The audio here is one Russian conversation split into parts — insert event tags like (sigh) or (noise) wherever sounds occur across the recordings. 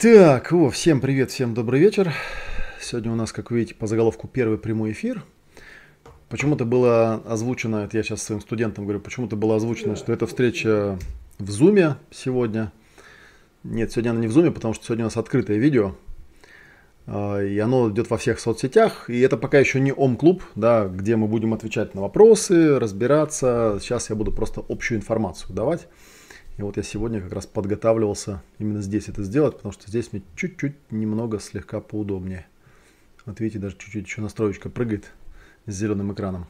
Так, о, всем привет, всем добрый вечер. Сегодня у нас, как вы видите, по заголовку первый прямой эфир. Почему-то было озвучено, это я сейчас своим студентам говорю, почему-то было озвучено, что это встреча в Зуме сегодня. Нет, сегодня она не в Зуме, потому что сегодня у нас открытое видео. А, и оно идет во всех соцсетях. И это пока еще не Ом-клуб, да, где мы будем отвечать на вопросы, разбираться. Сейчас я буду просто общую информацию давать. И вот я сегодня как раз подготавливался именно здесь это сделать, потому что здесь мне чуть-чуть немного слегка поудобнее. Вот видите, даже чуть-чуть еще настроечка прыгает с зеленым экраном.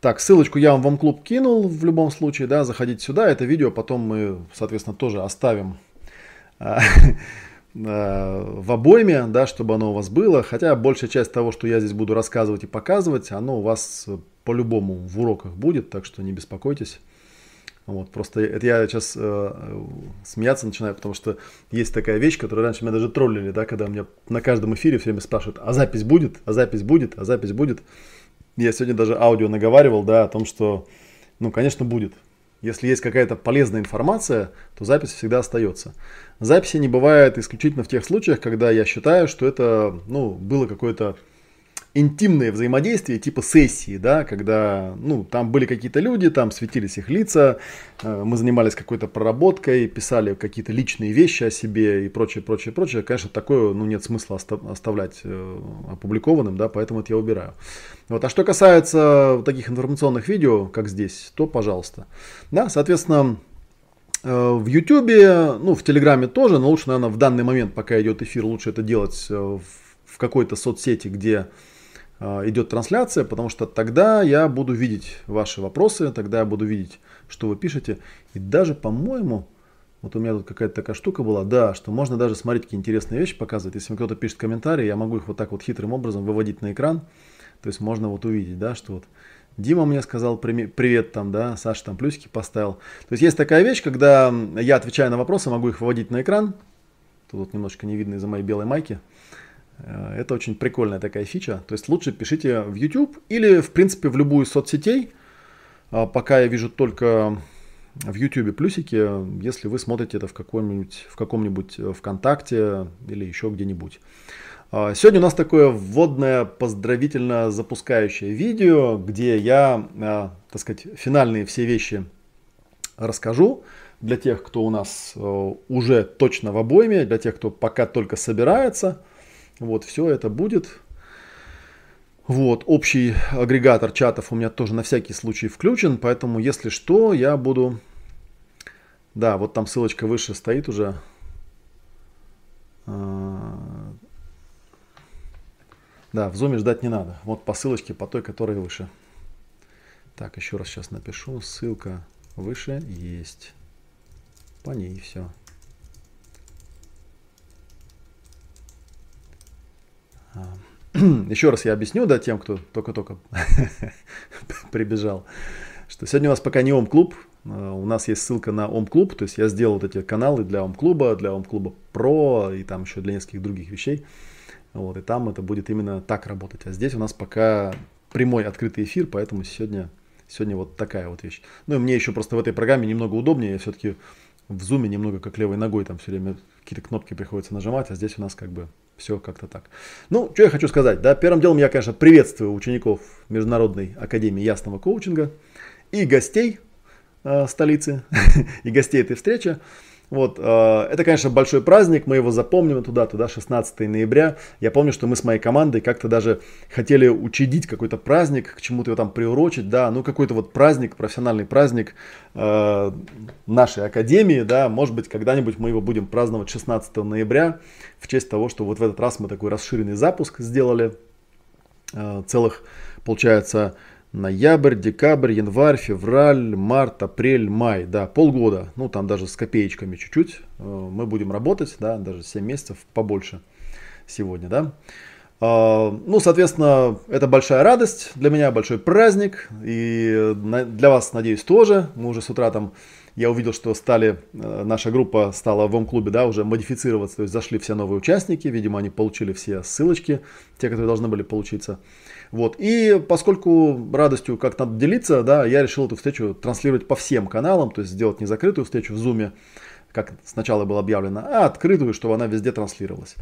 Так, ссылочку я вам в клуб кинул в любом случае, да, заходите сюда. Это видео потом мы, соответственно, тоже оставим а, (laughs) а, в обойме, да, чтобы оно у вас было. Хотя большая часть того, что я здесь буду рассказывать и показывать, оно у вас по-любому в уроках будет, так что не беспокойтесь. Вот, просто это я сейчас э, смеяться начинаю, потому что есть такая вещь, которую раньше меня даже троллили, да, когда меня на каждом эфире все время спрашивают, а запись будет, а запись будет, а запись будет. Я сегодня даже аудио наговаривал, да, о том, что, ну, конечно, будет. Если есть какая-то полезная информация, то запись всегда остается. Записи не бывает исключительно в тех случаях, когда я считаю, что это, ну, было какое-то интимное взаимодействие типа сессии, да, когда, ну, там были какие-то люди, там светились их лица, э, мы занимались какой-то проработкой, писали какие-то личные вещи о себе и прочее, прочее, прочее. Конечно, такое, ну, нет смысла оставлять э, опубликованным, да, поэтому это я убираю. Вот. А что касается таких информационных видео, как здесь, то пожалуйста. Да, соответственно, э, в Ютубе, ну, в Телеграме тоже, но лучше, наверное, в данный момент, пока идет эфир, лучше это делать в какой-то соцсети, где идет трансляция, потому что тогда я буду видеть ваши вопросы, тогда я буду видеть, что вы пишете. И даже, по-моему, вот у меня тут какая-то такая штука была, да, что можно даже смотреть какие интересные вещи показывать. Если кто-то пишет комментарии, я могу их вот так вот хитрым образом выводить на экран. То есть можно вот увидеть, да, что вот Дима мне сказал привет там, да, Саша там плюсики поставил. То есть есть такая вещь, когда я отвечаю на вопросы, могу их выводить на экран. Тут вот немножко не видно из-за моей белой майки. Э, это очень прикольная такая фича. То есть лучше пишите в YouTube или, в принципе, в любую соцсетей. А пока я вижу только в YouTube плюсики, если вы смотрите это в, каком-нибудь, в каком-нибудь э, ВКонтакте или еще где-нибудь. А сегодня у нас такое вводное поздравительно запускающее видео, где я, э, так сказать, финальные все вещи расскажу для тех, кто у нас уже точно в обойме, для тех, кто пока только собирается – вот, все это будет. Вот, общий агрегатор чатов у меня тоже на всякий случай включен, поэтому, если что, я буду... Да, вот там ссылочка выше стоит уже. А, да, в зуме ждать не надо. Вот по ссылочке, по той, которая выше. Так, еще раз сейчас напишу. Ссылка выше есть. По ней все. Еще раз я объясню, да, тем, кто только-только (laughs) прибежал, что сегодня у нас пока не Ом-клуб, а, у нас есть ссылка на Ом-клуб, то есть я сделал вот эти каналы для Ом-клуба, для Ом-клуба Про и там еще для нескольких других вещей. Вот, и там это будет именно так работать. А здесь у нас пока прямой открытый эфир, поэтому сегодня, сегодня вот такая вот вещь. Ну и мне еще просто в этой программе немного удобнее, я все-таки в зуме немного как левой ногой там все время какие-то кнопки приходится нажимать, а здесь у нас как бы все как-то так. Ну, что я хочу сказать, да, первым делом я, конечно, приветствую учеников Международной Академии Ясного Коучинга и гостей э, столицы, (laughs) и гостей этой встречи. Вот, э, это, конечно, большой праздник, мы его запомним туда, туда, 16 ноября. Я помню, что мы с моей командой как-то даже хотели учредить какой-то праздник, к чему-то его там приурочить, да, ну какой-то вот праздник, профессиональный праздник э, нашей академии, да, может быть, когда-нибудь мы его будем праздновать 16 ноября в честь того, что вот в этот раз мы такой расширенный запуск сделали, э, целых, получается, ноябрь, декабрь, январь, февраль, март, апрель, май, да, полгода, ну там даже с копеечками чуть-чуть э, мы будем работать, да, даже 7 месяцев побольше сегодня, да. А, ну, соответственно, это большая радость для меня, большой праздник, и для вас, надеюсь, тоже. Мы уже с утра там, я увидел, что стали, э, наша группа стала в Ом-клубе, да, уже модифицироваться, то есть зашли все новые участники, видимо, они получили все ссылочки, те, которые должны были получиться. Вот. И поскольку радостью как надо делиться, да, я решил эту встречу транслировать по всем каналам, то есть сделать не закрытую встречу в Zoom, как сначала было объявлено, а открытую, чтобы она везде транслировалась.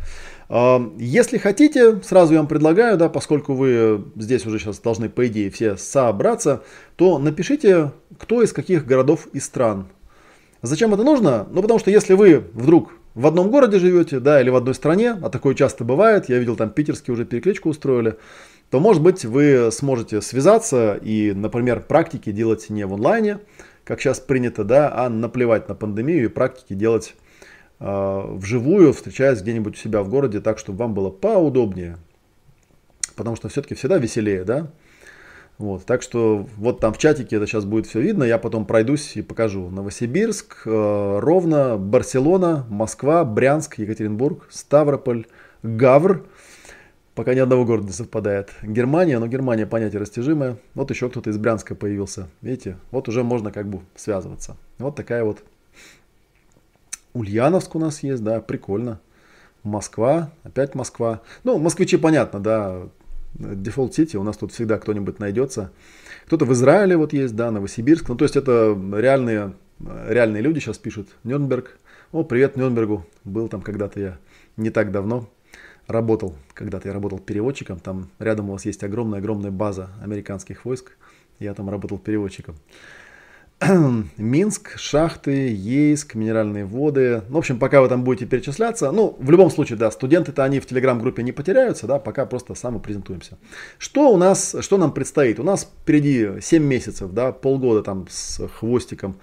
Если хотите, сразу я вам предлагаю, да, поскольку вы здесь уже сейчас должны, по идее, все собраться, то напишите, кто из каких городов и стран. Зачем это нужно? Ну, потому что если вы вдруг в одном городе живете, да, или в одной стране, а такое часто бывает, я видел там питерские уже перекличку устроили, то, может быть, вы сможете связаться и, например, практики делать не в онлайне, как сейчас принято, да, а наплевать на пандемию и практики делать э, вживую, встречаясь где-нибудь у себя в городе, так, чтобы вам было поудобнее. Потому что все-таки всегда веселее, да? Вот, так что вот там в чатике это сейчас будет все видно, я потом пройдусь и покажу. Новосибирск, э, Ровно, Барселона, Москва, Брянск, Екатеринбург, Ставрополь, Гавр. Пока ни одного города не совпадает. Германия, но Германия понятие растяжимое. Вот еще кто-то из Брянска появился. Видите, вот уже можно как бы связываться. Вот такая вот Ульяновск у нас есть, да, прикольно. Москва, опять Москва. Ну, москвичи понятно, да, Default City, у нас тут всегда кто-нибудь найдется. Кто-то в Израиле вот есть, да, Новосибирск. Ну, то есть это реальные, реальные люди сейчас пишут. Нюрнберг. О, привет Нюрнбергу. Был там когда-то я не так давно. Работал, когда-то я работал переводчиком. Там рядом у вас есть огромная-огромная база американских войск. Я там работал переводчиком. (clears throat) Минск, шахты, Ейск, минеральные воды. Ну, в общем, пока вы там будете перечисляться, ну, в любом случае, да, студенты-то они в телеграм-группе не потеряются, да, пока просто самопрезентуемся. Что у нас, что нам предстоит? У нас впереди 7 месяцев, да, полгода там с хвостиком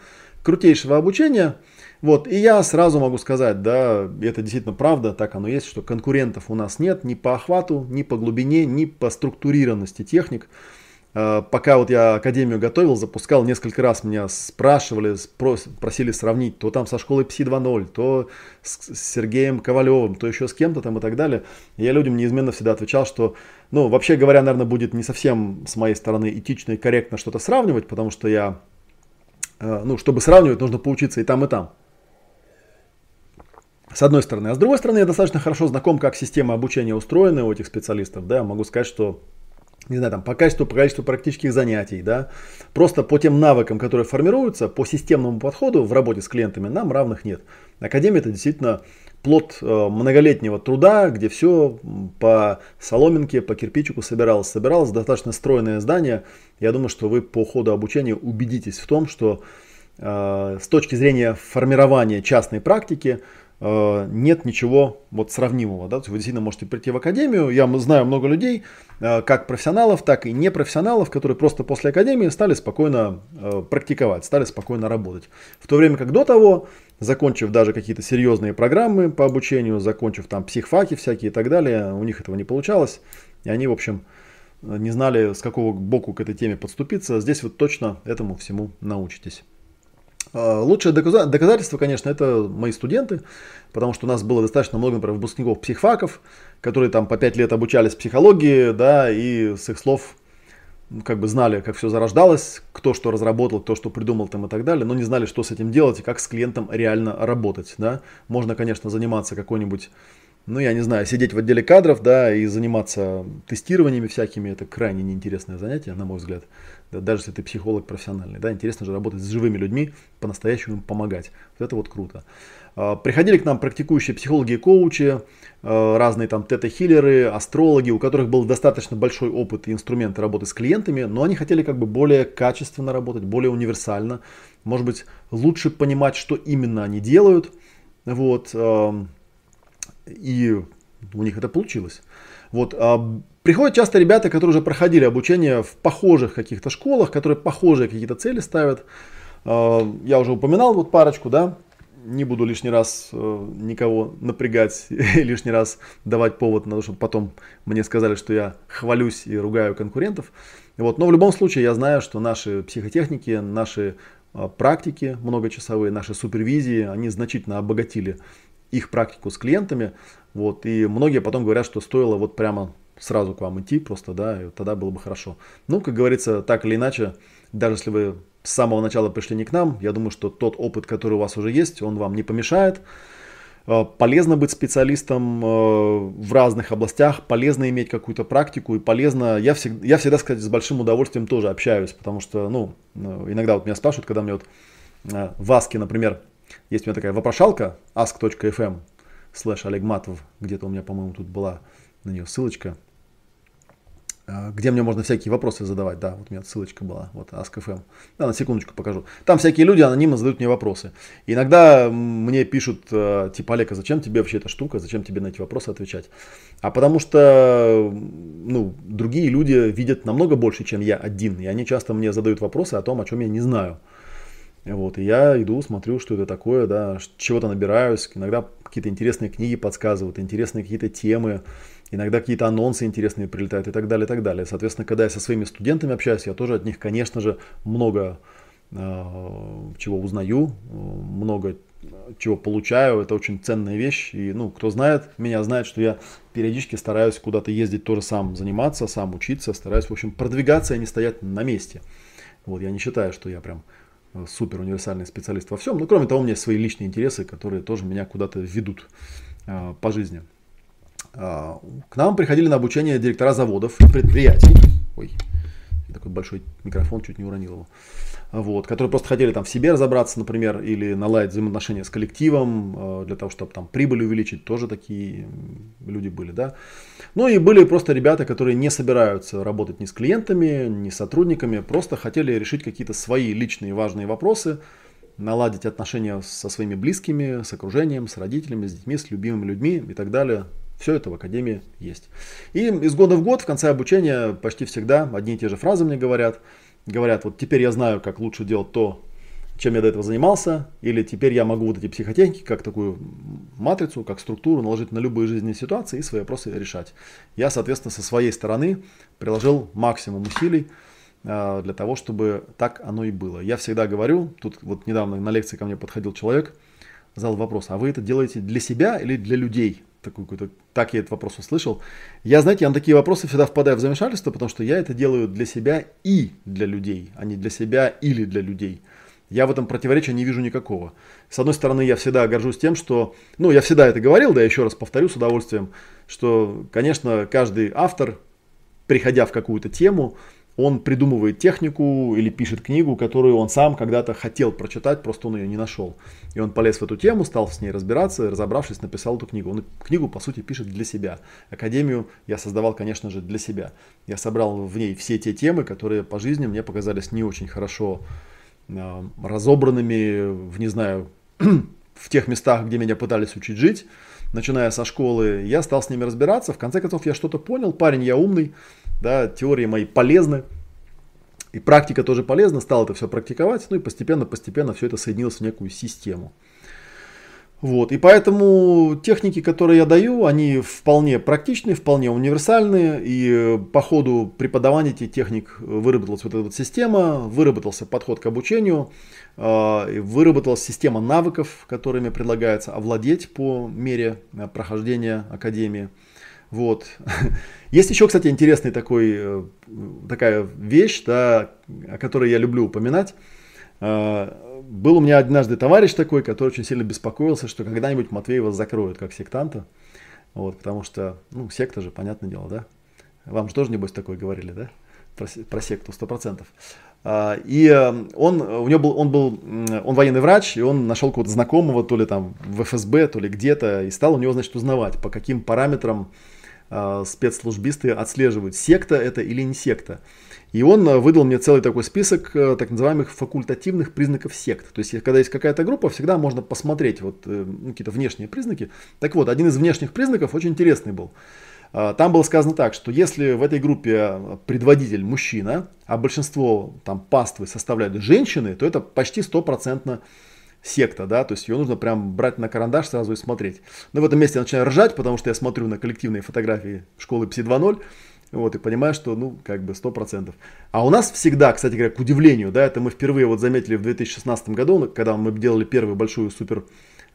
крутейшего обучения. Вот, и я сразу могу сказать, да, это действительно правда, так оно есть, что конкурентов у нас нет ни по охвату, ни по глубине, ни по структурированности техник. Э, пока вот я академию готовил, запускал, несколько раз меня спрашивали, просили сравнить, то там со школой Пси 2.0, то с Сергеем Ковалевым, то еще с кем-то там и так далее. я людям неизменно всегда отвечал, что, ну, вообще говоря, наверное, будет не совсем с моей стороны этично и корректно что-то сравнивать, потому что я, э, ну, чтобы сравнивать, нужно поучиться и там, и там. С одной стороны. А с другой стороны, я достаточно хорошо знаком, как система обучения устроена у этих специалистов. Да, могу сказать, что не знаю, там, по качеству, по количеству практических занятий, да, просто по тем навыкам, которые формируются, по системному подходу в работе с клиентами нам равных нет. Академия это действительно плод э, многолетнего труда, где все по соломинке, по кирпичику собиралось. Собиралось достаточно стройное здание. Я думаю, что вы по ходу обучения убедитесь в том, что э, с точки зрения формирования частной практики нет ничего вот сравнимого. Да? Вы действительно можете прийти в академию. Я знаю много людей, э, как профессионалов, так и непрофессионалов, которые просто после академии стали спокойно э, практиковать, стали спокойно работать. В то время как до того, закончив даже какие-то серьезные программы по обучению, закончив там психфаки всякие и так далее, у них этого не получалось. И они, в общем, не знали, с какого боку к этой теме подступиться. Здесь вы точно этому всему научитесь. А, лучшее доказательство, конечно, это мои студенты, потому что у нас было достаточно много, например, выпускников психфаков, которые там по 5 лет обучались психологии, да, и с их слов ну, как бы знали, как все зарождалось, кто что разработал, кто что придумал там и так далее, но не знали, что с этим делать и как с клиентом реально работать, да. Можно, конечно, заниматься какой-нибудь ну, я не знаю, сидеть в отделе кадров, да, и заниматься тестированиями всякими, это крайне неинтересное занятие, на мой взгляд. Да, даже если ты психолог профессиональный, да, интересно же работать с живыми людьми, по-настоящему им помогать. Вот это вот круто. А, приходили к нам практикующие психологи и коучи, а, разные там тета-хиллеры, астрологи, у которых был достаточно большой опыт и инструменты работы с клиентами, но они хотели как бы более качественно работать, более универсально, может быть, лучше понимать, что именно они делают. Вот, и у них это получилось. Вот, а приходят часто ребята, которые уже проходили обучение в похожих каких-то школах, которые похожие какие-то цели ставят. А, я уже упоминал вот парочку, да, не буду лишний раз э, никого напрягать (laughs) лишний раз давать повод на то, чтобы потом мне сказали, что я хвалюсь и ругаю конкурентов. Вот. Но в любом случае я знаю, что наши психотехники, наши а, практики многочасовые, наши супервизии, они значительно обогатили их практику с клиентами. Вот, и многие потом говорят, что стоило вот прямо сразу к вам идти просто, да, и тогда было бы хорошо. Ну, как говорится, так или иначе, даже если вы с самого начала пришли не к нам, я думаю, что тот опыт, который у вас уже есть, он вам не помешает. Э, полезно быть специалистом э, в разных областях, полезно иметь какую-то практику и полезно, я всегда, я всегда, кстати, с большим удовольствием тоже общаюсь, потому что, ну, э, иногда вот меня спрашивают, когда мне вот в Аске, например, есть у меня такая вопрошалка ask.fm слэш Олег Матов, где-то у меня, по-моему, тут была на нее ссылочка, где мне можно всякие вопросы задавать. Да, вот у меня ссылочка была, вот Ask.fm. Да, на секундочку покажу. Там всякие люди анонимно задают мне вопросы. Иногда мне пишут, э, типа, Олег, а зачем тебе вообще эта штука, зачем тебе на эти вопросы отвечать? А потому что, ну, другие люди видят намного больше, чем я один. И они часто мне задают вопросы о том, о чем я не знаю. Вот, и я иду, смотрю, что это такое, да, чего-то набираюсь, иногда какие-то интересные книги подсказывают, интересные какие-то темы, иногда какие-то анонсы интересные прилетают и так далее, и так далее. Соответственно, когда я со своими студентами общаюсь, я тоже от них, конечно же, много э, чего узнаю, много чего получаю, это очень ценная вещь. И, ну, кто знает меня, знает, что я периодически стараюсь куда-то ездить тоже сам заниматься, сам учиться, стараюсь, в общем, продвигаться и не стоять на месте. Вот, я не считаю, что я прям супер универсальный специалист во всем. Но кроме того, у меня есть свои личные интересы, которые тоже меня куда-то ведут э, по жизни. Э, к нам приходили на обучение директора заводов и предприятий. Ой, такой большой микрофон, чуть не уронил его вот, которые просто хотели там в себе разобраться, например, или наладить взаимоотношения с коллективом, э, для того, чтобы там прибыль увеличить, тоже такие люди были, да. Ну и были просто ребята, которые не собираются работать ни с клиентами, ни с сотрудниками, просто хотели решить какие-то свои личные важные вопросы, наладить отношения со своими близкими, с окружением, с родителями, с детьми, с любимыми людьми и так далее. Все это в Академии есть. И из года в год в конце обучения почти всегда одни и те же фразы мне говорят – говорят, вот теперь я знаю, как лучше делать то, чем я до этого занимался, или теперь я могу вот эти психотехники, как такую матрицу, как структуру наложить на любые жизненные ситуации и свои вопросы решать. Я, соответственно, со своей стороны приложил максимум усилий э, для того, чтобы так оно и было. Я всегда говорю, тут вот недавно на лекции ко мне подходил человек, задал вопрос, а вы это делаете для себя или для людей? Такой какой-то, так я этот вопрос услышал. Я, знаете, я на такие вопросы всегда впадаю в замешательство, потому что я это делаю для себя и для людей, а не для себя или для людей. Я в этом противоречия не вижу никакого. С одной стороны, я всегда горжусь тем, что, ну, я всегда это говорил, да, еще раз повторю с удовольствием, что, конечно, каждый автор, приходя в какую-то тему, он придумывает технику или пишет книгу, которую он сам когда-то хотел прочитать, просто он ее не нашел. И он полез в эту тему, стал с ней разбираться, разобравшись, написал эту книгу. Он книгу, по сути, пишет для себя. Академию я создавал, конечно же, для себя. Я собрал в ней все те темы, которые по жизни мне показались не очень хорошо э, разобранными, в, не знаю, (clears throat) в тех местах, где меня пытались учить жить начиная со школы, я стал с ними разбираться. В конце концов, я что-то понял. Парень, я умный, да, теории мои полезны. И практика тоже полезна, стал это все практиковать, ну и постепенно-постепенно все это соединилось в некую систему. Вот, и поэтому техники, которые я даю, они вполне практичные, вполне универсальные, и по ходу преподавания этих техник выработалась вот эта вот система, выработался подход к обучению, а, выработалась система навыков, которыми предлагается овладеть по мере э, прохождения академии. Вот. (laughs) Есть еще, кстати, интересный такой, э, такая вещь, да, о которой я люблю упоминать. А, был у меня однажды товарищ такой, который очень сильно беспокоился, что когда-нибудь Матвеева закроют как сектанта. Вот, потому что, ну, секта же, понятное дело, да? Вам же тоже, небось, такое говорили, да? Про, про секту, сто процентов. А, и э, он, у него был, он был, он военный врач, и он нашел какого-то знакомого, то ли там в ФСБ, то ли где-то, и стал у него, значит, узнавать, по каким параметрам э, спецслужбисты отслеживают, секта это или не секта. И он э, выдал мне целый такой список э, так называемых факультативных признаков сект. То есть, когда есть какая-то группа, всегда можно посмотреть вот, э, ну, какие-то внешние признаки. Так вот, один из внешних признаков очень интересный был. Там было сказано так, что если в этой группе предводитель мужчина, а большинство там паствы составляют женщины, то это почти стопроцентно секта, да, то есть ее нужно прям брать на карандаш сразу и смотреть. Но в этом месте я начинаю ржать, потому что я смотрю на коллективные фотографии школы Пси 2.0, вот, и понимаю, что, ну, как бы 100%. А у нас всегда, кстати говоря, к удивлению, да, это мы впервые вот заметили в 2016 году, когда мы делали первую большую супер,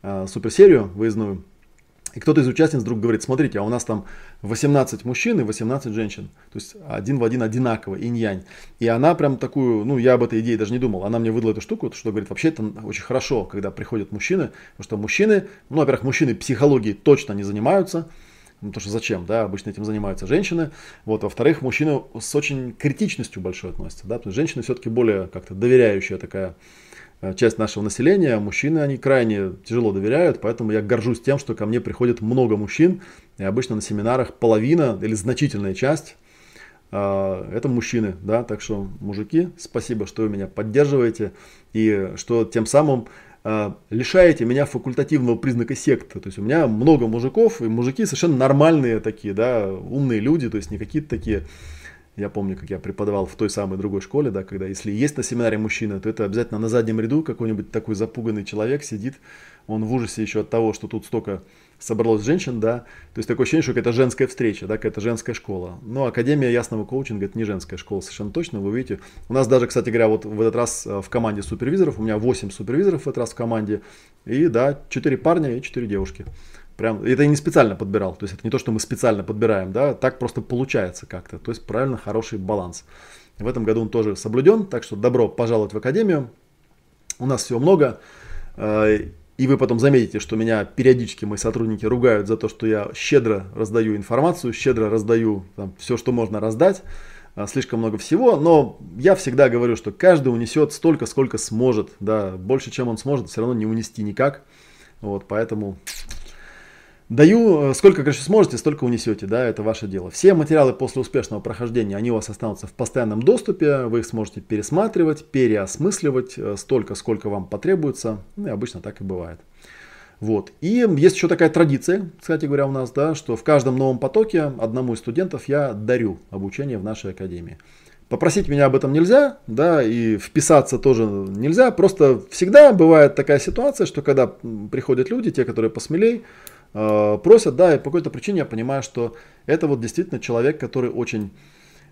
э, суперсерию выездную, и кто-то из участниц вдруг говорит, смотрите, а у нас там 18 мужчин и 18 женщин. То есть один в один одинаково, инь-янь. И она прям такую, ну я об этой идее даже не думал. Она мне выдала эту штуку, что говорит, вообще это очень хорошо, когда приходят мужчины. Потому что мужчины, ну, во-первых, мужчины психологией точно не занимаются. Ну, потому что зачем, да, обычно этим занимаются женщины. Вот, во-вторых, мужчины с очень критичностью большой относятся, да, потому что женщины все-таки более как-то доверяющая такая часть нашего населения, мужчины, они крайне тяжело доверяют, поэтому я горжусь тем, что ко мне приходит много мужчин, и обычно на семинарах половина или значительная часть э, это мужчины, да, так что, мужики, спасибо, что вы меня поддерживаете, и что тем самым э, лишаете меня факультативного признака секты. То есть у меня много мужиков, и мужики совершенно нормальные такие, да, умные люди, то есть не какие-то такие я помню, как я преподавал в той самой другой школе, да, когда если есть на семинаре мужчина, то это обязательно на заднем ряду какой-нибудь такой запуганный человек сидит, он в ужасе еще от того, что тут столько собралось женщин, да, то есть такое ощущение, что это женская встреча, да, какая-то женская школа. Но Академия ясного коучинга это не женская школа, совершенно точно, вы видите. У нас даже, кстати говоря, вот в этот раз э, в команде супервизоров, у меня 8 супервизоров в этот раз в команде, и да, 4 парня и 4 девушки. Прям, это я не специально подбирал, то есть это не то, что мы специально подбираем, да, так просто получается как-то, то есть правильно хороший баланс. В этом году он тоже соблюден, так что добро пожаловать в академию. У нас всего много, э, и вы потом заметите, что меня периодически мои сотрудники ругают за то, что я щедро раздаю информацию, щедро раздаю там, все, что можно раздать, э, слишком много всего, но я всегда говорю, что каждый унесет столько, сколько сможет, да, больше, чем он сможет, все равно не унести никак, вот, поэтому Даю, э, сколько, конечно, сможете, столько унесете, да, это ваше дело. Все материалы после успешного прохождения, они у вас останутся в постоянном доступе, вы их сможете пересматривать, переосмысливать э, столько, сколько вам потребуется, ну и обычно так и бывает. Вот. И есть еще такая традиция, кстати говоря, у нас, да, что в каждом новом потоке одному из студентов я дарю обучение в нашей академии. Попросить меня об этом нельзя, да, и вписаться тоже нельзя. Просто всегда бывает такая ситуация, что когда приходят люди, те, которые посмелей, просят, да, и по какой-то причине я понимаю, что это вот действительно человек, который очень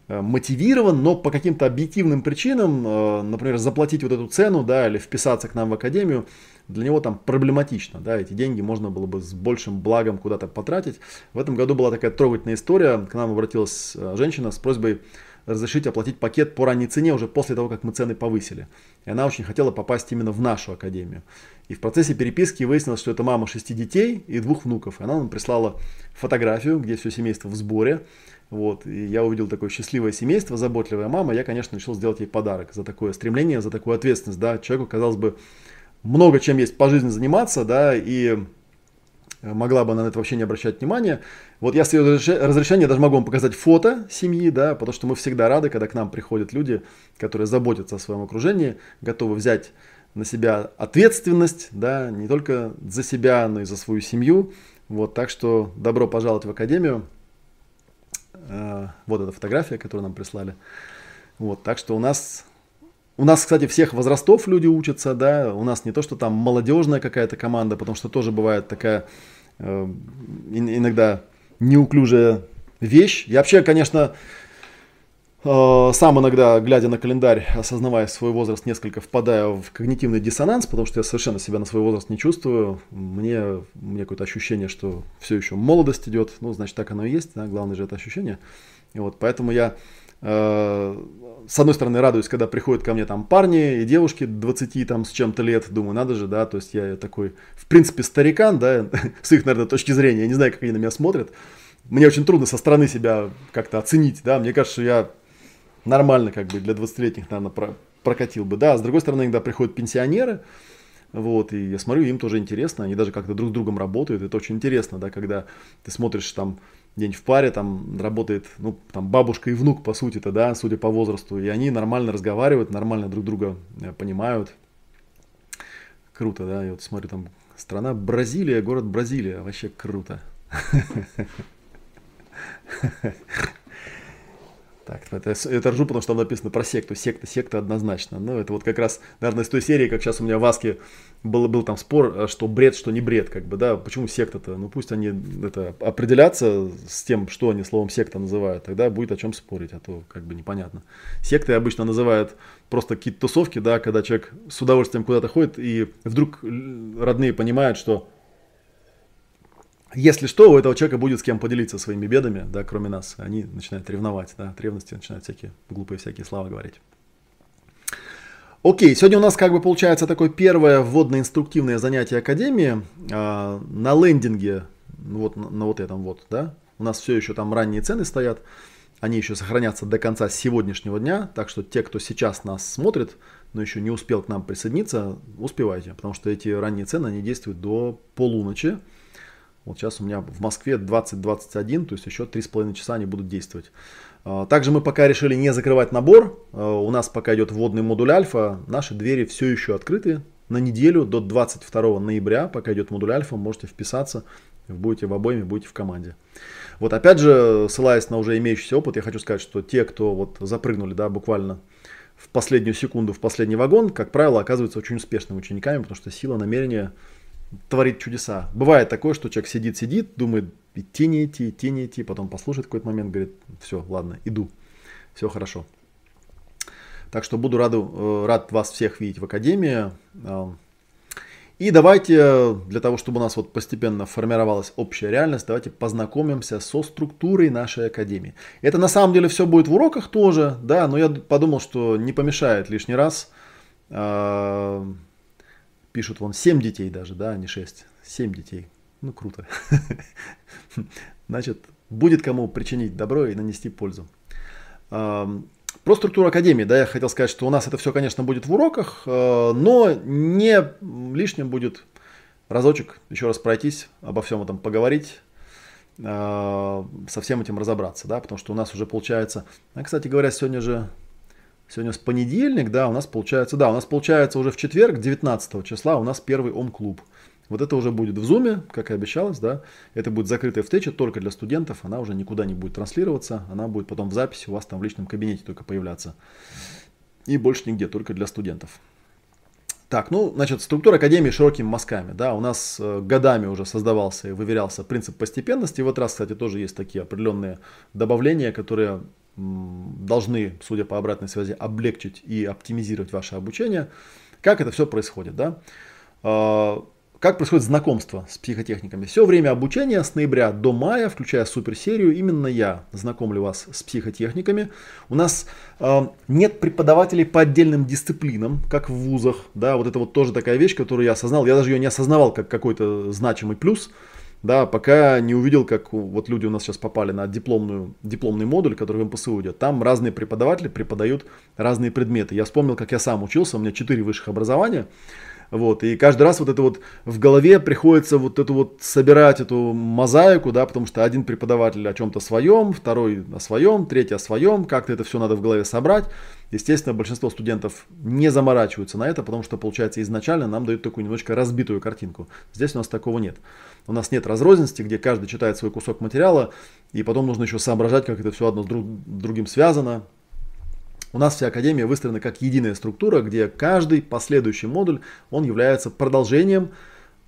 э, мотивирован, но по каким-то объективным причинам, э, например, заплатить вот эту цену, да, или вписаться к нам в академию, для него там проблематично, да, эти деньги можно было бы с большим благом куда-то потратить. В этом году была такая трогательная история, к нам обратилась женщина с просьбой разрешить оплатить пакет по ранней цене уже после того, как мы цены повысили. И она очень хотела попасть именно в нашу академию. И в процессе переписки выяснилось, что это мама шести детей и двух внуков. И она нам прислала фотографию, где все семейство в сборе. Вот, и я увидел такое счастливое семейство, заботливая мама. Я, конечно, решил сделать ей подарок за такое стремление, за такую ответственность. Да. Человеку, казалось бы, много чем есть по жизни заниматься, да, и могла бы она на это вообще не обращать внимания. Вот я с ее разрешения даже могу вам показать фото семьи, да, потому что мы всегда рады, когда к нам приходят люди, которые заботятся о своем окружении, готовы взять на себя ответственность, да, не только за себя, но и за свою семью. Вот, так что добро пожаловать в академию. Э, вот эта фотография, которую нам прислали. Вот, так что у нас у нас, кстати, всех возрастов люди учатся, да, у нас не то, что там молодежная какая-то команда, потому что тоже бывает такая э, иногда неуклюжая вещь. Я вообще, конечно, э, сам иногда, глядя на календарь, осознавая свой возраст, несколько впадаю в когнитивный диссонанс, потому что я совершенно себя на свой возраст не чувствую. Мне, меня какое-то ощущение, что все еще молодость идет. Ну, значит, так оно и есть. Да? Главное же это ощущение. И вот, поэтому я с одной стороны, радуюсь, когда приходят ко мне там парни и девушки 20 там с чем-то лет, думаю, надо же, да, то есть я такой, в принципе, старикан, да, (laughs) с их, наверное, точки зрения, я не знаю, как они на меня смотрят. Мне очень трудно со стороны себя как-то оценить, да, мне кажется, что я нормально как бы для 20-летних, наверное, прокатил бы, да, с другой стороны, иногда приходят пенсионеры, вот, и я смотрю, им тоже интересно, они даже как-то друг с другом работают, это очень интересно, да, когда ты смотришь там день в паре, там работает, ну, там бабушка и внук, по сути-то, да, судя по возрасту, и они нормально разговаривают, нормально друг друга э, понимают. Круто, да, я вот смотрю, там страна Бразилия, город Бразилия, вообще круто. (laughs) Так, это, это ржу, потому что там написано про секту. Секта, секта однозначно. Ну, это вот как раз, наверное, из той серии, как сейчас у меня в Аске был, был там спор, э, что бред, что не бред, как бы, да, почему секта-то? Ну, пусть они это определятся с тем, что они словом секта называют, тогда будет о чем спорить, а то как бы непонятно. Секты обычно называют просто какие-то тусовки, да, когда человек с удовольствием куда-то ходит, и вдруг родные понимают, что если что, у этого человека будет с кем поделиться своими бедами, да, кроме нас. Они начинают ревновать, да, от ревности начинают всякие глупые всякие слова говорить. Окей, сегодня у нас как бы получается такое первое вводно-инструктивное занятие Академии э, на лендинге, вот на, на вот этом вот, да. У нас все еще там ранние цены стоят. они еще сохранятся до конца сегодняшнего дня, так что те, кто сейчас нас смотрит, но еще не успел к нам присоединиться, успевайте, потому что эти ранние цены, они действуют до полуночи. Вот сейчас у меня в Москве 20-21, то есть еще 3,5 часа они будут действовать. А, также мы пока решили не закрывать набор. А, у нас пока идет вводный модуль альфа. Наши двери все еще открыты. На неделю до 22 ноября, пока идет модуль альфа, можете вписаться. Будете в обойме, будете в команде. Вот опять же, ссылаясь на уже имеющийся опыт, я хочу сказать, что те, кто вот запрыгнули, да, буквально в последнюю секунду в последний вагон, как правило, оказываются очень успешными учениками, потому что сила намерения творит чудеса. Бывает такое, что человек сидит-сидит, думает, идти не идти, идти не идти, потом послушает какой-то момент, говорит, все, ладно, иду, все хорошо. Так что буду рад, э, рад вас всех видеть в Академии. Э, и давайте, для того, чтобы у нас вот постепенно формировалась общая реальность, давайте познакомимся со структурой нашей Академии. Это на самом деле все будет в уроках тоже, да, но я подумал, что не помешает лишний раз э, Пишут вон 7 детей даже, да, а не 6. 7 детей. Ну, круто. (laughs) Значит, будет кому причинить добро и нанести пользу. Про структуру академии, да, я хотел сказать, что у нас это все, конечно, будет в уроках, э, но не лишним будет разочек еще раз пройтись, обо всем этом поговорить, э, со всем этим разобраться, да, потому что у нас уже получается, а, кстати говоря, сегодня же Сегодня с понедельник, да, у нас получается, да, у нас получается уже в четверг, 19 числа, у нас первый ОМ-клуб. Вот это уже будет в Зуме, как и обещалось, да. Это будет закрытая встреча только для студентов, она уже никуда не будет транслироваться, она будет потом в записи у вас там в личном кабинете только появляться. И больше нигде, только для студентов. Так, ну, значит, структура Академии широкими мазками, да, у нас э, годами уже создавался и выверялся принцип постепенности, в этот раз, кстати, тоже есть такие определенные добавления, которые должны, судя по обратной связи, облегчить и оптимизировать ваше обучение. Как это все происходит? Да? А, как происходит знакомство с психотехниками? Все время обучения с ноября до мая, включая суперсерию, именно я знакомлю вас с психотехниками. У нас э, нет преподавателей по отдельным дисциплинам, как в вузах. Да, вот это вот тоже такая вещь, которую я осознал. Я даже ее не осознавал как какой-то значимый плюс да, пока не увидел, как вот люди у нас сейчас попали на дипломную, дипломный модуль, который в МПСУ идет. Там разные преподаватели преподают разные предметы. Я вспомнил, как я сам учился, у меня 4 высших образования. Вот, и каждый раз вот это вот в голове приходится вот эту вот собирать эту мозаику, да, потому что один преподаватель о чем-то своем, второй о своем, третий о своем, как-то это все надо в голове собрать. Естественно, большинство студентов не заморачиваются на это, потому что, получается, изначально нам дают такую немножко разбитую картинку. Здесь у нас такого нет. У нас нет разрозненности, где каждый читает свой кусок материала, и потом нужно еще соображать, как это все одно с друг, другим связано. У нас вся академия выстроена как единая структура, где каждый последующий модуль, он является продолжением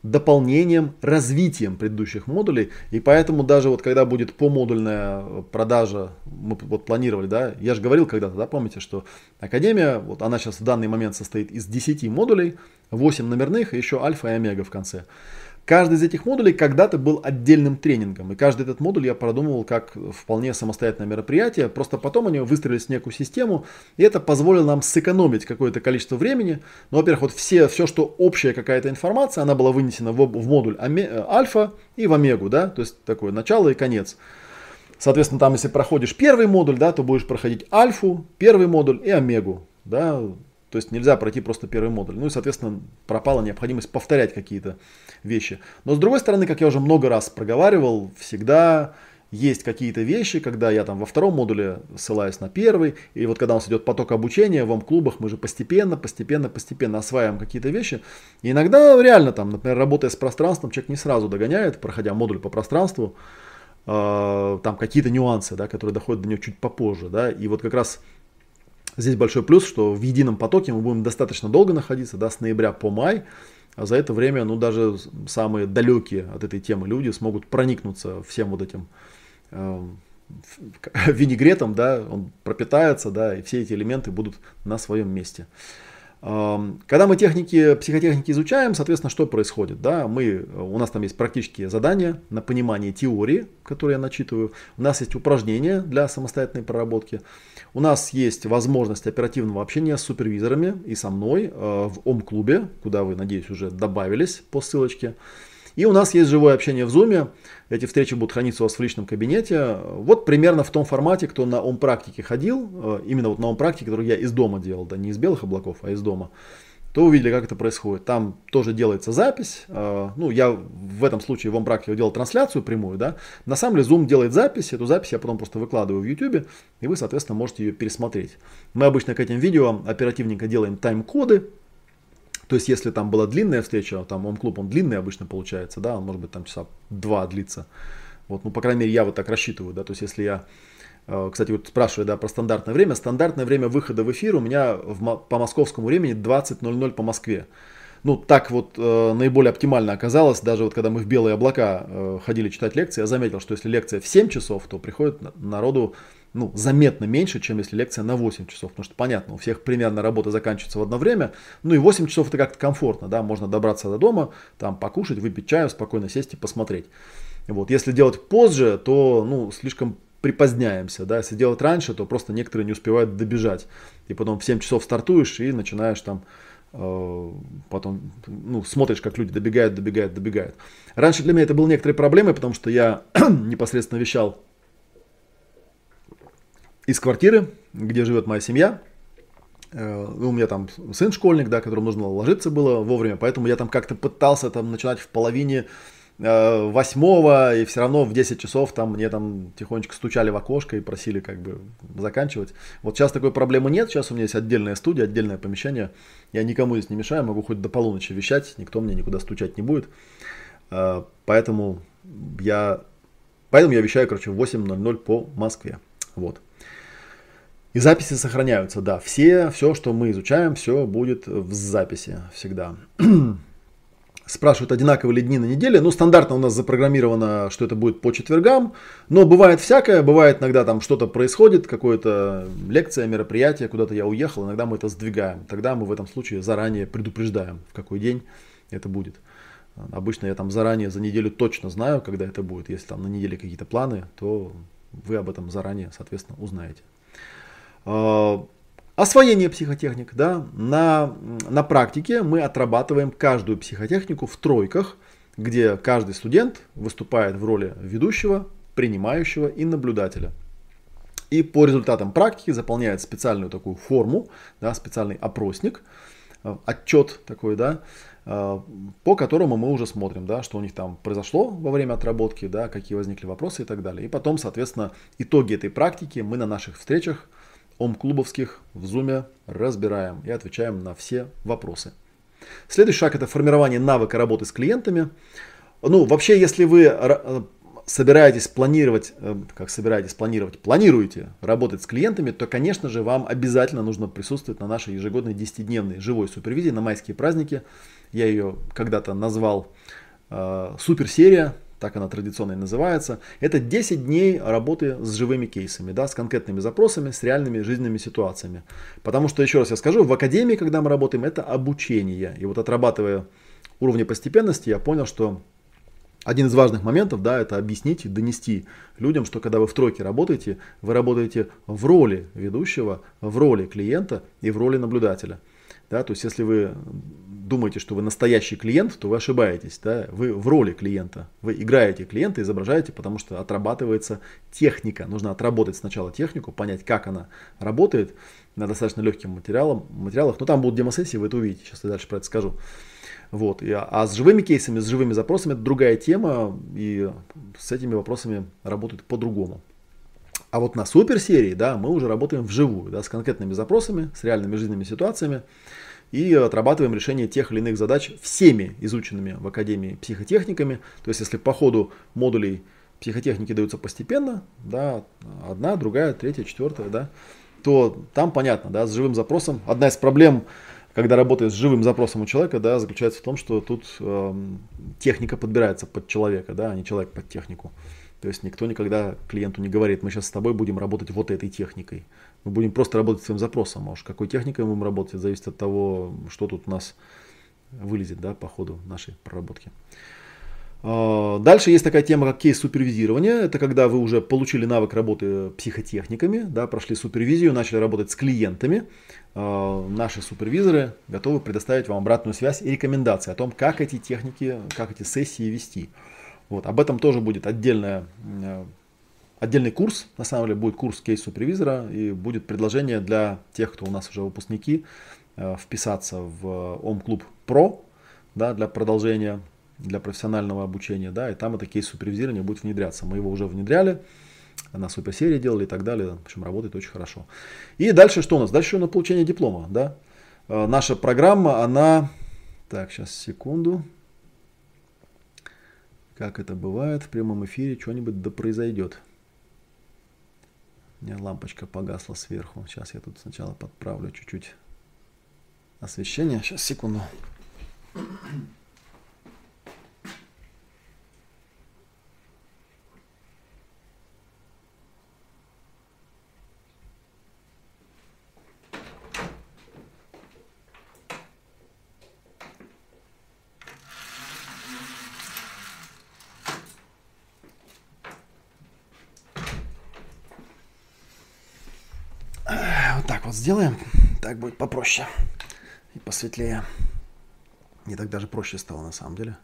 дополнением, развитием предыдущих модулей. И поэтому даже вот когда будет помодульная продажа, мы вот планировали, да, я же говорил когда-то, да, помните, что Академия, вот она сейчас в данный момент состоит из 10 модулей, 8 номерных и еще альфа и омега в конце. Каждый из этих модулей когда-то был отдельным тренингом, и каждый этот модуль я продумывал как вполне самостоятельное мероприятие, просто потом они выстроились в некую систему, и это позволило нам сэкономить какое-то количество времени. Ну, во-первых, вот все, все, что общая какая-то информация, она была вынесена в, в модуль э, альфа и в омегу, да, то есть такое начало и конец. Соответственно, там, если проходишь первый модуль, да, то будешь проходить альфу, первый модуль и омегу, да, то есть нельзя пройти просто первый модуль. Ну и, соответственно, пропала необходимость повторять какие-то вещи. Но с другой стороны, как я уже много раз проговаривал, всегда есть какие-то вещи, когда я там во втором модуле ссылаюсь на первый, и вот когда у нас идет поток обучения в клубах мы же постепенно, постепенно, постепенно осваиваем какие-то вещи. И иногда реально там, например, работая с пространством, человек не сразу догоняет, проходя модуль по пространству, э, там какие-то нюансы, да, которые доходят до него чуть попозже, да, и вот как раз Здесь большой плюс, что в едином потоке мы будем достаточно долго находиться, да, с ноября по май. А за это время, ну, даже самые далекие от этой темы люди смогут проникнуться всем вот этим э, (laughs) винегретом, да, он пропитается, да, и все эти элементы будут на своем месте. Когда мы техники, психотехники изучаем, соответственно, что происходит? Да? Мы, у нас там есть практические задания на понимание теории, которые я начитываю. У нас есть упражнения для самостоятельной проработки. У нас есть возможность оперативного общения с супервизорами и со мной э, в ОМ-клубе, куда вы, надеюсь, уже добавились по ссылочке. И у нас есть живое общение в Zoom. Эти встречи будут храниться у вас в личном кабинете. Вот примерно в том формате, кто на ом-практике ходил, э, именно вот на ом-практике, который я из дома делал, да, не из белых облаков, а из дома то увидели, как это происходит. Там тоже делается запись. Э, ну, я в этом случае в омпрактике делал трансляцию прямую, да. На самом деле Zoom делает запись. Эту запись я потом просто выкладываю в YouTube, и вы, соответственно, можете ее пересмотреть. Мы обычно к этим видео оперативненько делаем тайм-коды. То есть, если там была длинная встреча, там ом-клуб, он длинный обычно получается, да, он может быть там часа два длится. Вот, ну, по крайней мере, я вот так рассчитываю, да, то есть, если я Э, кстати, вот спрашивали да, про стандартное время. Стандартное время выхода в эфир у меня в, по московскому времени 20.00 по Москве. Ну, так вот э, наиболее оптимально оказалось. Даже вот когда мы в белые облака э, ходили читать лекции, я заметил, что если лекция в 7 часов, то приходит народу ну, заметно меньше, чем если лекция на 8 часов. Потому что, понятно, у всех примерно работа заканчивается в одно время. Ну и 8 часов это как-то комфортно, да, можно добраться до дома, там покушать, выпить чаю, спокойно сесть и посмотреть. Вот. Если делать позже, то ну, слишком припоздняемся, да, если делать раньше, то просто некоторые не успевают добежать, и потом в 7 часов стартуешь и начинаешь там э, потом ну, смотришь, как люди добегают, добегают, добегают. Раньше для меня это было некоторой проблемой, потому что я (clears throat) непосредственно вещал из квартиры, где живет моя семья. Э, у меня там сын школьник, да, которому нужно ложиться было вовремя, поэтому я там как-то пытался там начинать в половине Э, восьмого, и все равно в 10 часов там мне там тихонечко стучали в окошко и просили как бы заканчивать. Вот сейчас такой проблемы нет, сейчас у меня есть отдельная студия, отдельное помещение, я никому здесь не мешаю, могу хоть до полуночи вещать, никто мне никуда стучать не будет, э, поэтому я, поэтому я вещаю, короче, в 8.00 по Москве, вот. И записи сохраняются, да, все, все, что мы изучаем, все будет в записи всегда. (clears throat) спрашивают, одинаковые ли дни на неделе. Ну, стандартно у нас запрограммировано, что это будет по четвергам. Но бывает всякое, бывает иногда там что-то происходит, какое-то лекция, мероприятие, куда-то я уехал, иногда мы это сдвигаем. Тогда мы в этом случае заранее предупреждаем, в какой день это будет. Обычно я там заранее за неделю точно знаю, когда это будет. Если там на неделе какие-то планы, то вы об этом заранее, соответственно, узнаете. А, Освоение психотехник. Да? На, на практике мы отрабатываем каждую психотехнику в тройках, где каждый студент выступает в роли ведущего, принимающего и наблюдателя. И по результатам практики заполняет специальную такую форму, да, специальный опросник, э, отчет такой, да, э, по которому мы уже смотрим, да, что у них там произошло во время отработки, да, какие возникли вопросы и так далее. И потом, соответственно, итоги этой практики мы на наших встречах ом-клубовских в Zoom разбираем и отвечаем на все вопросы. Следующий шаг это формирование навыка работы с клиентами. Ну, вообще, если вы э, собираетесь планировать, э, как собираетесь планировать, планируете работать с клиентами, то, конечно же, вам обязательно нужно присутствовать на нашей ежегодной 10-дневной живой супервизии на майские праздники. Я ее когда-то назвал э, суперсерия, так она традиционно и называется, это 10 дней работы с живыми кейсами, да, с конкретными запросами, с реальными жизненными ситуациями. Потому что, еще раз я скажу, в академии, когда мы работаем, это обучение. И вот отрабатывая уровни постепенности, я понял, что один из важных моментов, да, это объяснить и донести людям, что когда вы в тройке работаете, вы работаете в роли ведущего, в роли клиента и в роли наблюдателя. Да, то есть, если вы думаете, что вы настоящий клиент, то вы ошибаетесь. Да? Вы в роли клиента. Вы играете клиента, изображаете, потому что отрабатывается техника. Нужно отработать сначала технику, понять, как она работает на достаточно легким материалом, материалах. Но там будут демосессии, вы это увидите. Сейчас я дальше про это скажу. Вот. А с живыми кейсами, с живыми запросами это другая тема, и с этими вопросами работают по-другому. А вот на суперсерии, да, мы уже работаем вживую, да, с конкретными запросами, с реальными жизненными ситуациями и отрабатываем решение тех или иных задач всеми изученными в Академии психотехниками. То есть, если по ходу модулей психотехники даются постепенно, да, одна, другая, третья, четвертая, да, то там понятно, да, с живым запросом. Одна из проблем, когда работаешь с живым запросом у человека, да, заключается в том, что тут э, техника подбирается под человека, да, а не человек под технику. То есть никто никогда клиенту не говорит, мы сейчас с тобой будем работать вот этой техникой. Мы будем просто работать своим запросом. А уж какой техникой мы будем работать, зависит от того, что тут у нас вылезет да, по ходу нашей проработки. А, дальше есть такая тема, как кейс супервизирования. Это когда вы уже получили навык работы психотехниками, да, прошли супервизию, начали работать с клиентами. А, наши супервизоры готовы предоставить вам обратную связь и рекомендации о том, как эти техники, как эти сессии вести. Вот, об этом тоже будет отдельная, отдельный курс. На самом деле будет курс кейс супервизора и будет предложение для тех, кто у нас уже выпускники, а, вписаться в Ом Клуб Про да, для продолжения для профессионального обучения, да, и там это кейс супервизирования будет внедряться. Мы его уже внедряли, на суперсерии делали и так далее. В общем, работает очень хорошо. И дальше что у нас? Дальше на получение диплома, да. Э, наша программа, она... Так, сейчас, секунду. Как это бывает в прямом эфире, что-нибудь да произойдет. Меня лампочка погасла сверху. Сейчас я тут сначала подправлю чуть-чуть освещение. Сейчас, секунду. вот сделаем. Так будет попроще и посветлее. Не так даже проще стало на самом деле.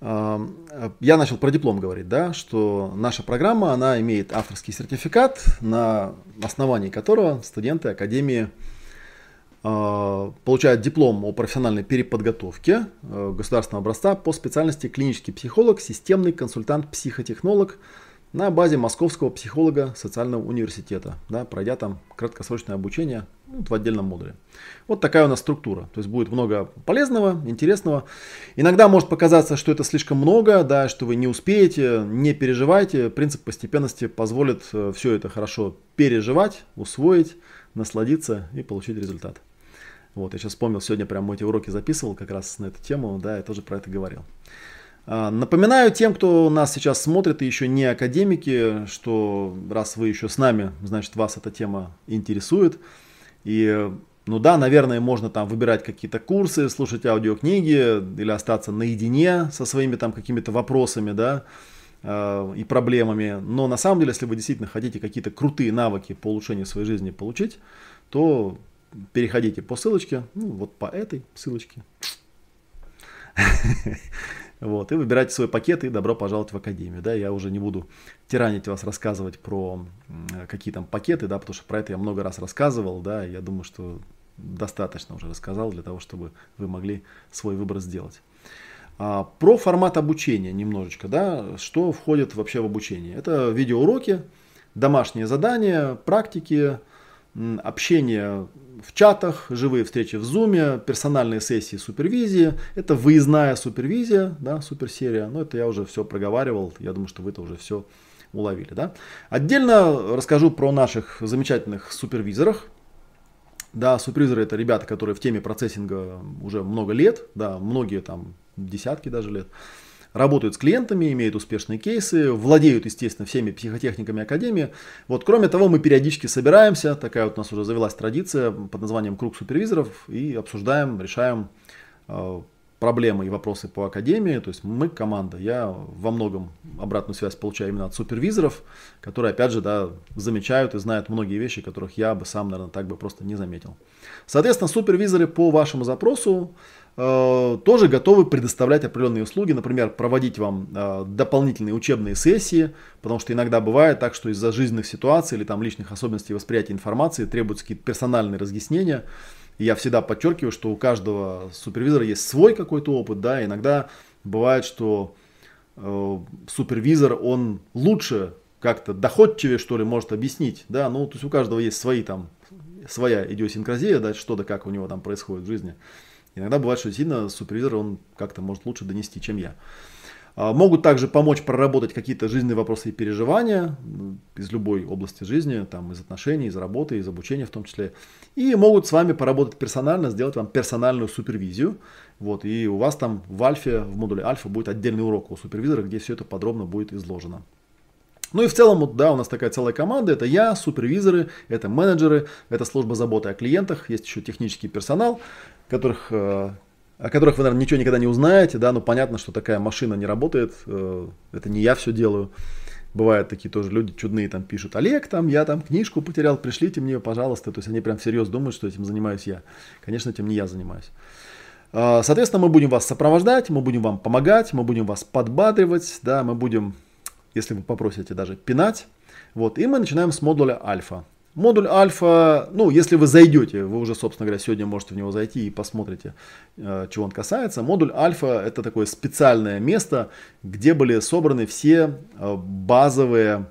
Я начал про диплом говорить, да, что наша программа, она имеет авторский сертификат, на основании которого студенты Академии а, получают диплом о профессиональной переподготовке э, государственного образца по специальности клинический психолог, системный консультант, психотехнолог, на базе Московского психолога социального университета, да, пройдя там краткосрочное обучение в отдельном модуле. Вот такая у нас структура. То есть будет много полезного, интересного. Иногда может показаться, что это слишком много, да, что вы не успеете, не переживайте. Принцип постепенности позволит э, все это хорошо переживать, усвоить, насладиться и получить результат. Вот, я сейчас вспомнил, сегодня прям эти уроки записывал как раз на эту тему, да, я тоже про это говорил. А, напоминаю тем, кто нас сейчас смотрит и еще не академики, что раз вы еще с нами, значит вас эта тема интересует. И ну да, наверное, можно там выбирать какие-то курсы, слушать аудиокниги или остаться наедине со своими там какими-то вопросами, да, а, и проблемами. Но на самом деле, если вы действительно хотите какие-то крутые навыки по улучшению своей жизни получить, то переходите по ссылочке, ну вот по этой ссылочке. (laughs) Вот, и выбирайте свой пакет и добро пожаловать в академию. Да, я уже не буду тиранить вас, рассказывать про какие там пакеты, да, потому что про это я много раз рассказывал, да, я думаю, что достаточно уже рассказал для того, чтобы вы могли свой выбор сделать. А, про формат обучения немножечко, да, что входит вообще в обучение. Это видеоуроки, домашние задания, практики, общение в чатах, живые встречи в зуме, персональные сессии супервизии. Это выездная супервизия, да, суперсерия. Но это я уже все проговаривал. Я думаю, что вы это уже все уловили. Да? Отдельно расскажу про наших замечательных супервизорах. Да, супервизоры это ребята, которые в теме процессинга уже много лет, да, многие там десятки даже лет работают с клиентами, имеют успешные кейсы, владеют, естественно, всеми психотехниками Академии. Вот, кроме того, мы периодически собираемся, такая вот у нас уже завелась традиция под названием «Круг супервизоров» и обсуждаем, решаем э, проблемы и вопросы по Академии. То есть мы команда, я во многом обратную связь получаю именно от супервизоров, которые, опять же, да, замечают и знают многие вещи, которых я бы сам, наверное, так бы просто не заметил. Соответственно, супервизоры по вашему запросу Э, тоже готовы предоставлять определенные услуги, например, проводить вам э, дополнительные учебные сессии, потому что иногда бывает так, что из-за жизненных ситуаций или там личных особенностей восприятия информации требуются какие-то персональные разъяснения. И я всегда подчеркиваю, что у каждого супервизора есть свой какой-то опыт, да, иногда бывает, что э, супервизор, он лучше как-то доходчивее, что ли, может объяснить, да, ну, то есть у каждого есть свои там, своя идиосинкразия, да, что да как у него там происходит в жизни. Иногда бывает, что действительно супервизор, он как-то может лучше донести, чем я. А, могут также помочь проработать какие-то жизненные вопросы и переживания из любой области жизни, там, из отношений, из работы, из обучения в том числе. И могут с вами поработать персонально, сделать вам персональную супервизию. Вот, и у вас там в альфе, в модуле альфа будет отдельный урок у супервизора, где все это подробно будет изложено. Ну и в целом, вот, да, у нас такая целая команда. Это я, супервизоры, это менеджеры, это служба заботы о клиентах, есть еще технический персонал, которых э, о которых вы, наверное, ничего никогда не узнаете, да, но понятно, что такая машина не работает, э, это не я все делаю. Бывают такие тоже люди чудные, там пишут, Олег, там, я там книжку потерял, пришлите мне, пожалуйста. То есть они прям всерьез думают, что этим занимаюсь я. Конечно, этим не я занимаюсь. А, соответственно, мы будем вас сопровождать, мы будем вам помогать, мы будем вас подбадривать, да, мы будем, если вы попросите, даже пинать. Вот, и мы начинаем с модуля альфа. Модуль альфа, ну, если вы зайдете, вы уже, собственно говоря, сегодня можете в него зайти и посмотрите, э, чего он касается. Модуль альфа это такое специальное место, где были собраны все э, базовые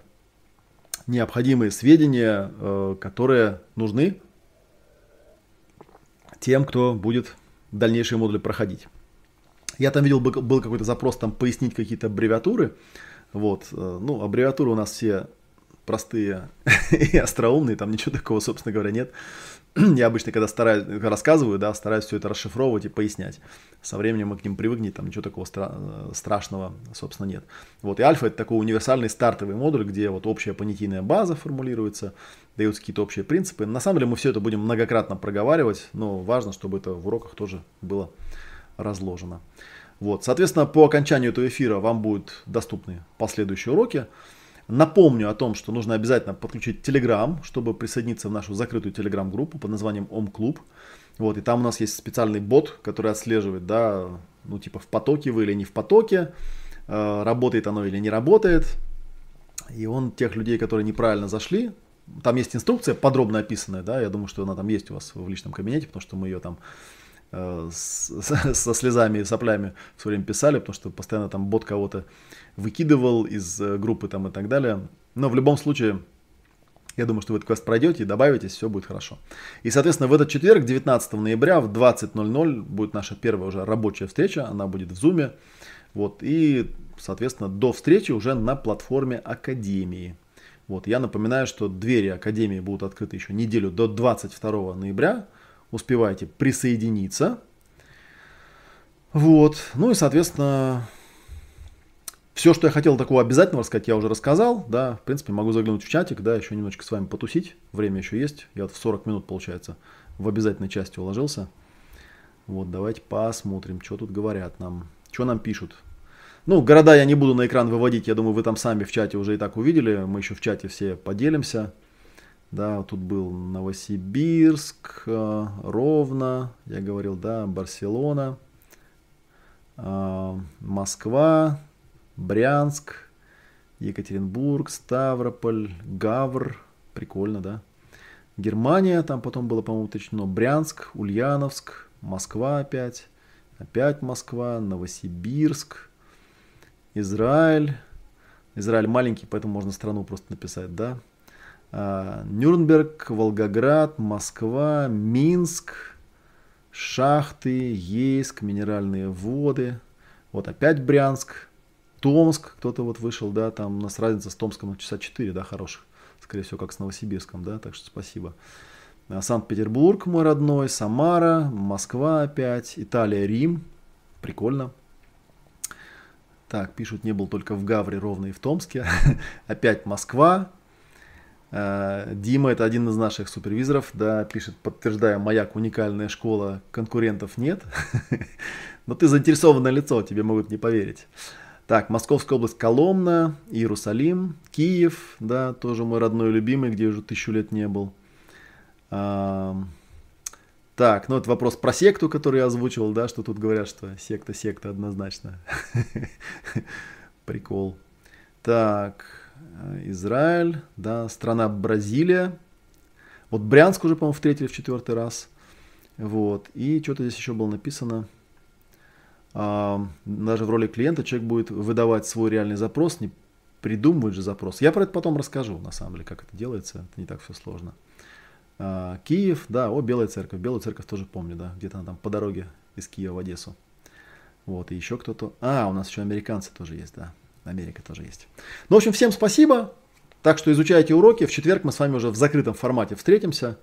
необходимые сведения, э, которые нужны тем, кто будет дальнейшие модули проходить. Я там видел, был какой-то запрос там пояснить какие-то аббревиатуры. Вот, ну, аббревиатуры у нас все простые (laughs) и остроумные, там ничего такого, собственно говоря, нет. (clears throat) Я обычно, когда стараюсь, рассказываю, да, стараюсь все это расшифровывать и пояснять. Со временем мы к ним привыкнем, там ничего такого стра- страшного, собственно, нет. Вот, и альфа это такой универсальный стартовый модуль, где вот общая понятийная база формулируется, даются какие-то общие принципы. На самом деле мы все это будем многократно проговаривать, но важно, чтобы это в уроках тоже было разложено. Вот, соответственно, по окончанию этого эфира вам будут доступны последующие уроки. Напомню о том, что нужно обязательно подключить Telegram, чтобы присоединиться в нашу закрытую Telegram-группу под названием Ом Клуб. Вот, и там у нас есть специальный бот, который отслеживает, да, ну, типа в потоке вы или не в потоке, э, работает оно или не работает. И он тех людей, которые неправильно зашли, там есть инструкция подробно описанная, да, я думаю, что она там есть у вас в личном кабинете, потому что мы ее там с, (laughs) со слезами и соплями все время писали, потому что постоянно там бот кого-то выкидывал из э, группы там и так далее. Но в любом случае, я думаю, что вы этот квест пройдете и добавитесь, все будет хорошо. И, соответственно, в этот четверг, 19 ноября в 20.00 будет наша первая уже рабочая встреча, она будет в Зуме. Вот, и, соответственно, до встречи уже на платформе Академии. Вот, я напоминаю, что двери Академии будут открыты еще неделю до 22 ноября. Успевайте присоединиться. Вот, ну и, соответственно, все, что я хотел такого обязательно рассказать, я уже рассказал. Да, в принципе, могу заглянуть в чатик, да, еще немножечко с вами потусить. Время еще есть. Я вот в 40 минут, получается, в обязательной части уложился. Вот, давайте посмотрим, что тут говорят нам. Что нам пишут. Ну, города я не буду на экран выводить, я думаю, вы там сами в чате уже и так увидели. Мы еще в чате все поделимся. Да, тут был Новосибирск, э, Ровно, я говорил, да, Барселона, э, Москва, Брянск, Екатеринбург, Ставрополь, Гавр. Прикольно, да? Германия, там потом было, по-моему, уточнено. Брянск, Ульяновск, Москва опять. Опять Москва, Новосибирск, Израиль. Израиль маленький, поэтому можно страну просто написать, да? А, Нюрнберг, Волгоград, Москва, Минск, Шахты, Ейск, Минеральные воды. Вот опять Брянск, Томск, кто-то вот вышел, да, там у нас разница с Томском часа 4, да, хороших. Скорее всего, как с Новосибирском, да, так что спасибо. А, Санкт-Петербург мой родной, Самара, Москва опять, Италия, Рим. Прикольно. Так, пишут, не был только в Гавре, ровно и в Томске. (laughs) Опять Москва. А, Дима, это один из наших супервизоров, да, пишет, подтверждая, маяк уникальная школа, конкурентов нет. (laughs) Но ты заинтересованное лицо, тебе могут не поверить. Так, Московская область, Коломна, Иерусалим, Киев, да, тоже мой родной любимый, где уже тысячу лет не был. А, так, ну это вопрос про секту, который я озвучивал, да, что тут говорят, что секта, секта однозначно. (laughs) Прикол. Так, Израиль, да, страна Бразилия. Вот Брянск уже, по-моему, в третий или в четвертый раз. Вот, и что-то здесь еще было написано даже в роли клиента человек будет выдавать свой реальный запрос, не придумывать же запрос. Я про это потом расскажу, на самом деле, как это делается, это не так все сложно. А, Киев, да, о, Белая церковь, Белую церковь тоже помню, да, где-то там по дороге из Киева в Одессу. Вот, и еще кто-то, а, у нас еще американцы тоже есть, да, Америка тоже есть. Ну, в общем, всем спасибо, так что изучайте уроки, в четверг мы с вами уже в закрытом формате встретимся.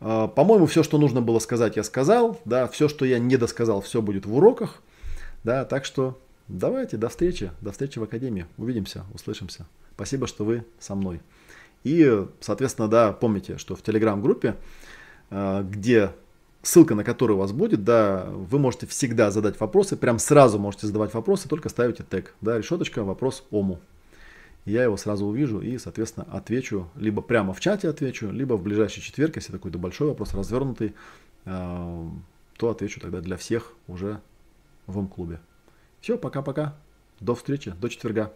А, по-моему, все, что нужно было сказать, я сказал, да, все, что я не досказал, все будет в уроках. Да, так что давайте, до встречи, до встречи в Академии. Увидимся, услышимся. Спасибо, что вы со мной. И, соответственно, да, помните, что в Телеграм-группе, э, где ссылка на которую вас будет, да, вы можете всегда задать вопросы, прям сразу можете задавать вопросы, только ставите тег, да, решеточка, вопрос ОМУ. Я его сразу увижу и, соответственно, отвечу, либо прямо в чате отвечу, либо в ближайший четверг, если какой-то большой вопрос, развернутый, э, то отвечу тогда для всех уже в клубе. Все, пока-пока. До встречи, до четверга.